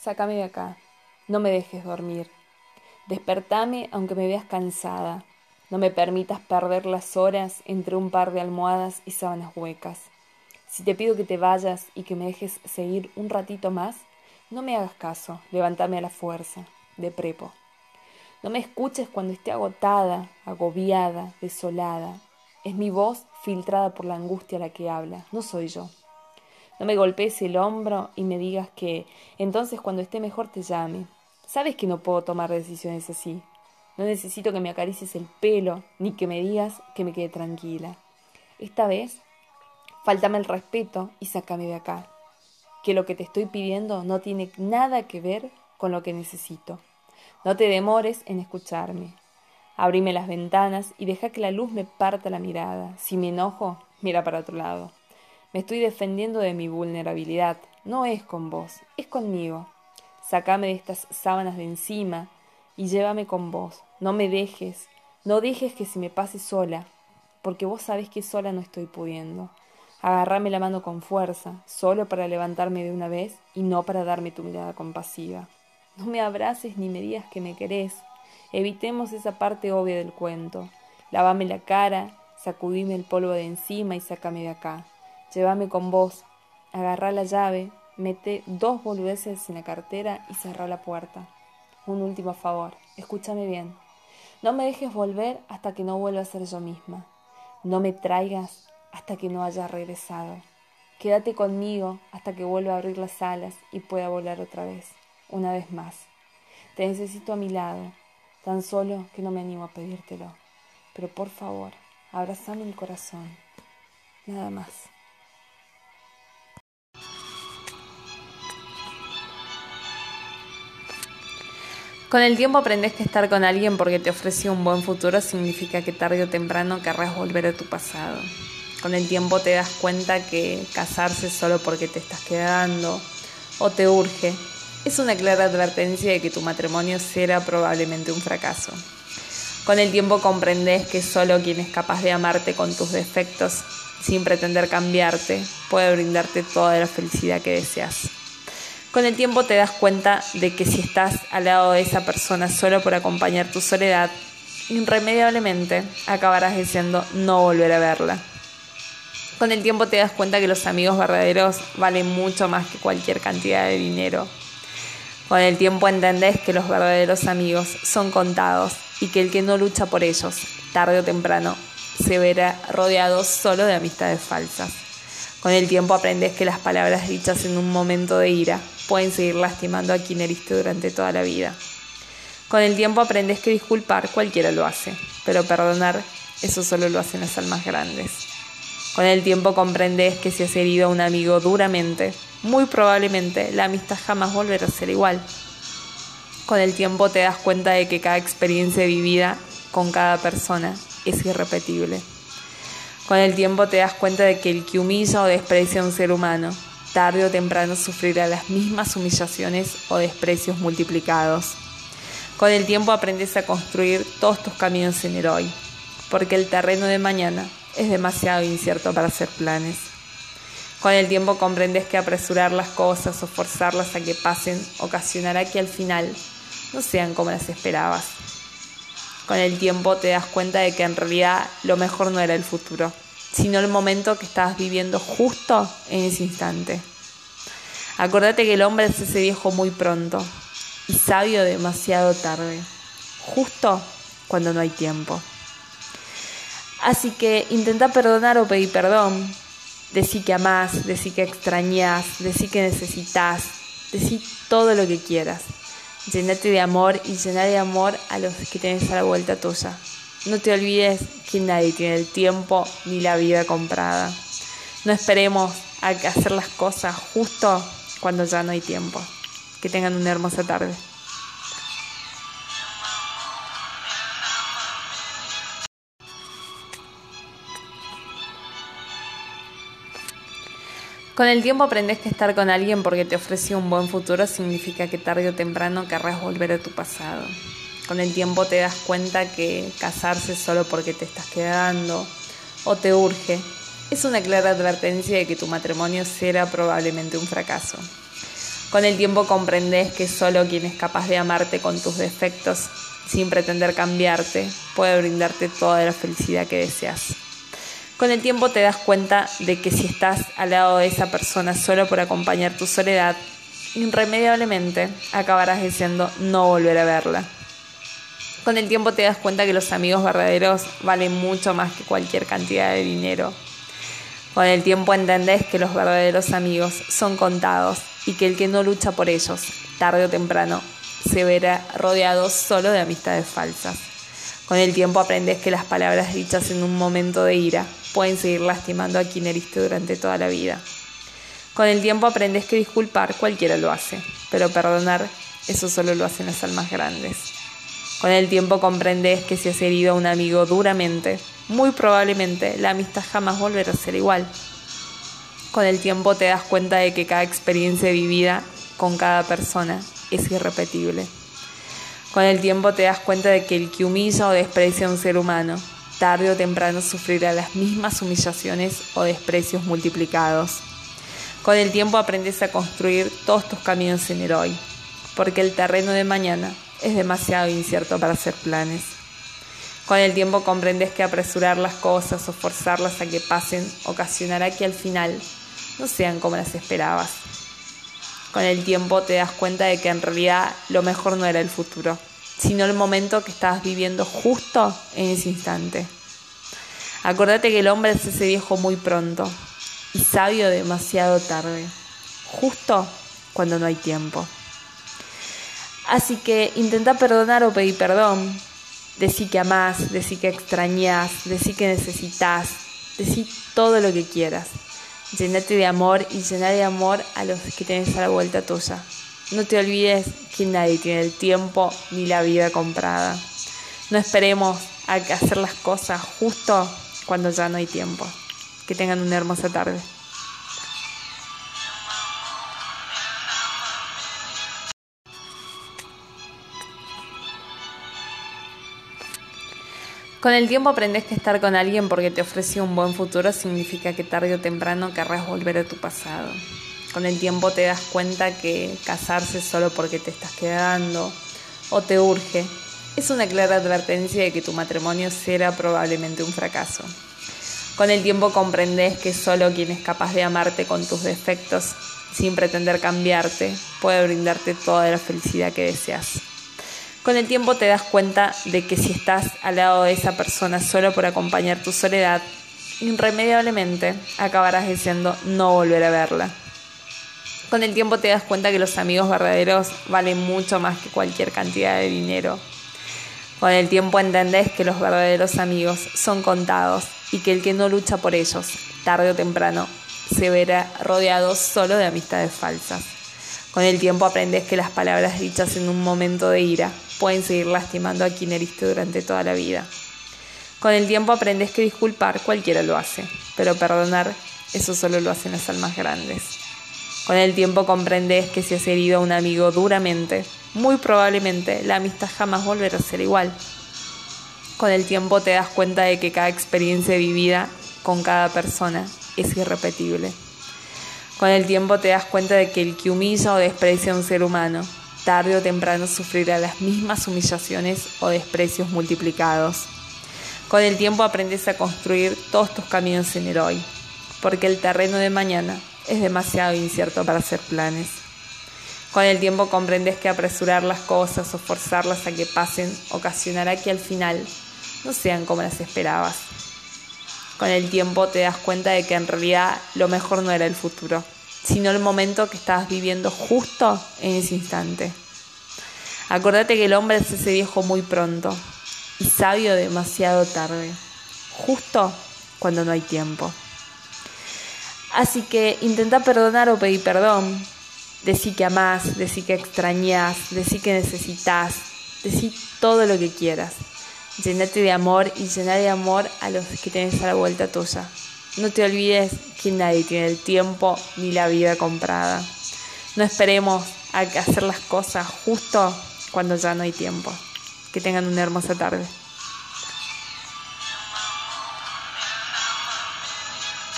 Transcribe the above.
sácame de acá. No me dejes dormir. Despertame aunque me veas cansada. No me permitas perder las horas entre un par de almohadas y sábanas huecas. Si te pido que te vayas y que me dejes seguir un ratito más, no me hagas caso, levántame a la fuerza, de prepo. No me escuches cuando esté agotada, agobiada, desolada. Es mi voz filtrada por la angustia la que habla, no soy yo. No me golpees el hombro y me digas que entonces cuando esté mejor te llame. Sabes que no puedo tomar decisiones así. No necesito que me acaricies el pelo, ni que me digas que me quede tranquila. Esta vez, faltame el respeto y sácame de acá que lo que te estoy pidiendo no tiene nada que ver con lo que necesito. No te demores en escucharme. Abrime las ventanas y deja que la luz me parta la mirada. Si me enojo, mira para otro lado. Me estoy defendiendo de mi vulnerabilidad. No es con vos, es conmigo. Sácame de estas sábanas de encima y llévame con vos. No me dejes, no dejes que se me pase sola, porque vos sabés que sola no estoy pudiendo. Agarrame la mano con fuerza, solo para levantarme de una vez y no para darme tu mirada compasiva. No me abraces ni me digas que me querés. Evitemos esa parte obvia del cuento. Lávame la cara, sacudime el polvo de encima y sácame de acá. Llévame con vos. Agarrá la llave, mete dos boludeces en la cartera y cerrá la puerta. Un último favor, escúchame bien. No me dejes volver hasta que no vuelva a ser yo misma. No me traigas hasta que no haya regresado. Quédate conmigo hasta que vuelva a abrir las alas y pueda volar otra vez, una vez más. Te necesito a mi lado, tan solo que no me animo a pedírtelo. Pero por favor, abrazame el corazón. Nada más. Con el tiempo aprendes que estar con alguien porque te ofrece un buen futuro significa que tarde o temprano querrás volver a tu pasado. Con el tiempo te das cuenta que casarse solo porque te estás quedando o te urge es una clara advertencia de que tu matrimonio será probablemente un fracaso. Con el tiempo comprendes que solo quien es capaz de amarte con tus defectos sin pretender cambiarte puede brindarte toda la felicidad que deseas. Con el tiempo te das cuenta de que si estás al lado de esa persona solo por acompañar tu soledad, irremediablemente acabarás deseando no volver a verla con el tiempo te das cuenta que los amigos verdaderos valen mucho más que cualquier cantidad de dinero. Con el tiempo entendés que los verdaderos amigos son contados y que el que no lucha por ellos, tarde o temprano, se verá rodeado solo de amistades falsas. Con el tiempo aprendes que las palabras dichas en un momento de ira pueden seguir lastimando a quien heriste durante toda la vida. Con el tiempo aprendes que disculpar cualquiera lo hace, pero perdonar eso solo lo hacen las almas grandes. Con el tiempo comprendes que si has herido a un amigo duramente, muy probablemente la amistad jamás volverá a ser igual. Con el tiempo te das cuenta de que cada experiencia vivida con cada persona es irrepetible. Con el tiempo te das cuenta de que el que humilla o desprecia a un ser humano, tarde o temprano sufrirá las mismas humillaciones o desprecios multiplicados. Con el tiempo aprendes a construir todos tus caminos en el hoy, porque el terreno de mañana es demasiado incierto para hacer planes. Con el tiempo comprendes que apresurar las cosas o forzarlas a que pasen ocasionará que al final no sean como las esperabas. Con el tiempo te das cuenta de que en realidad lo mejor no era el futuro, sino el momento que estabas viviendo justo en ese instante. Acordate que el hombre es ese viejo muy pronto y sabio demasiado tarde, justo cuando no hay tiempo. Así que intenta perdonar o pedir perdón. Decí que amás, decí que extrañas, decí que necesitas, decí todo lo que quieras. Llénate de amor y llena de amor a los que tienes a la vuelta tuya. No te olvides que nadie tiene el tiempo ni la vida comprada. No esperemos a hacer las cosas justo cuando ya no hay tiempo. Que tengan una hermosa tarde. Con el tiempo aprendes que estar con alguien porque te ofrece un buen futuro significa que tarde o temprano querrás volver a tu pasado. Con el tiempo te das cuenta que casarse solo porque te estás quedando o te urge es una clara advertencia de que tu matrimonio será probablemente un fracaso. Con el tiempo comprendes que solo quien es capaz de amarte con tus defectos, sin pretender cambiarte, puede brindarte toda la felicidad que deseas. Con el tiempo te das cuenta de que si estás al lado de esa persona solo por acompañar tu soledad, irremediablemente acabarás deseando no volver a verla. Con el tiempo te das cuenta que los amigos verdaderos valen mucho más que cualquier cantidad de dinero. Con el tiempo entendés que los verdaderos amigos son contados y que el que no lucha por ellos, tarde o temprano, se verá rodeado solo de amistades falsas. Con el tiempo aprendes que las palabras dichas en un momento de ira pueden seguir lastimando a quien heriste durante toda la vida. Con el tiempo aprendes que disculpar cualquiera lo hace, pero perdonar eso solo lo hacen las almas grandes. Con el tiempo comprendes que si has herido a un amigo duramente, muy probablemente la amistad jamás volverá a ser igual. Con el tiempo te das cuenta de que cada experiencia vivida con cada persona es irrepetible. Con el tiempo te das cuenta de que el que humilla o desprecia a un ser humano, tarde o temprano sufrirá las mismas humillaciones o desprecios multiplicados. Con el tiempo aprendes a construir todos tus caminos en el hoy, porque el terreno de mañana es demasiado incierto para hacer planes. Con el tiempo comprendes que apresurar las cosas o forzarlas a que pasen ocasionará que al final no sean como las esperabas. Con el tiempo te das cuenta de que en realidad lo mejor no era el futuro, sino el momento que estabas viviendo justo en ese instante. Acordate que el hombre es ese viejo muy pronto y sabio demasiado tarde, justo cuando no hay tiempo. Así que intenta perdonar o pedir perdón, decí que amás, decí que extrañas, decí que necesitas, decí todo lo que quieras. Llenate de amor y llena de amor a los que tienes a la vuelta tuya. No te olvides que nadie tiene el tiempo ni la vida comprada. No esperemos a hacer las cosas justo cuando ya no hay tiempo. Que tengan una hermosa tarde. Con el tiempo aprendes que estar con alguien porque te ofrece un buen futuro significa que tarde o temprano querrás volver a tu pasado. Con el tiempo te das cuenta que casarse solo porque te estás quedando o te urge es una clara advertencia de que tu matrimonio será probablemente un fracaso. Con el tiempo comprendes que solo quien es capaz de amarte con tus defectos, sin pretender cambiarte, puede brindarte toda la felicidad que deseas. Con el tiempo te das cuenta de que si estás al lado de esa persona solo por acompañar tu soledad, irremediablemente acabarás deseando no volver a verla. Con el tiempo te das cuenta que los amigos verdaderos valen mucho más que cualquier cantidad de dinero. Con el tiempo entendés que los verdaderos amigos son contados y que el que no lucha por ellos, tarde o temprano, se verá rodeado solo de amistades falsas. Con el tiempo aprendes que las palabras dichas en un momento de ira pueden seguir lastimando a quien heriste durante toda la vida. Con el tiempo aprendes que disculpar cualquiera lo hace, pero perdonar eso solo lo hacen las almas grandes. Con el tiempo comprendes que si has herido a un amigo duramente, muy probablemente la amistad jamás volverá a ser igual. Con el tiempo te das cuenta de que cada experiencia vivida con cada persona es irrepetible. Con el tiempo te das cuenta de que el que humilla o desprecia a un ser humano tarde o temprano sufrirá las mismas humillaciones o desprecios multiplicados. Con el tiempo aprendes a construir todos tus caminos en el hoy, porque el terreno de mañana es demasiado incierto para hacer planes. Con el tiempo comprendes que apresurar las cosas o forzarlas a que pasen ocasionará que al final no sean como las esperabas. Con el tiempo te das cuenta de que en realidad lo mejor no era el futuro, sino el momento que estabas viviendo justo en ese instante. Acordate que el hombre es ese viejo muy pronto y sabio demasiado tarde, justo cuando no hay tiempo. Así que intenta perdonar o pedir perdón. Decí que amás, decí que extrañas, decí que necesitas, decí todo lo que quieras. Llenate de amor y llena de amor a los que tienes a la vuelta tuya. No te olvides que nadie tiene el tiempo ni la vida comprada. No esperemos a hacer las cosas justo cuando ya no hay tiempo. Que tengan una hermosa tarde.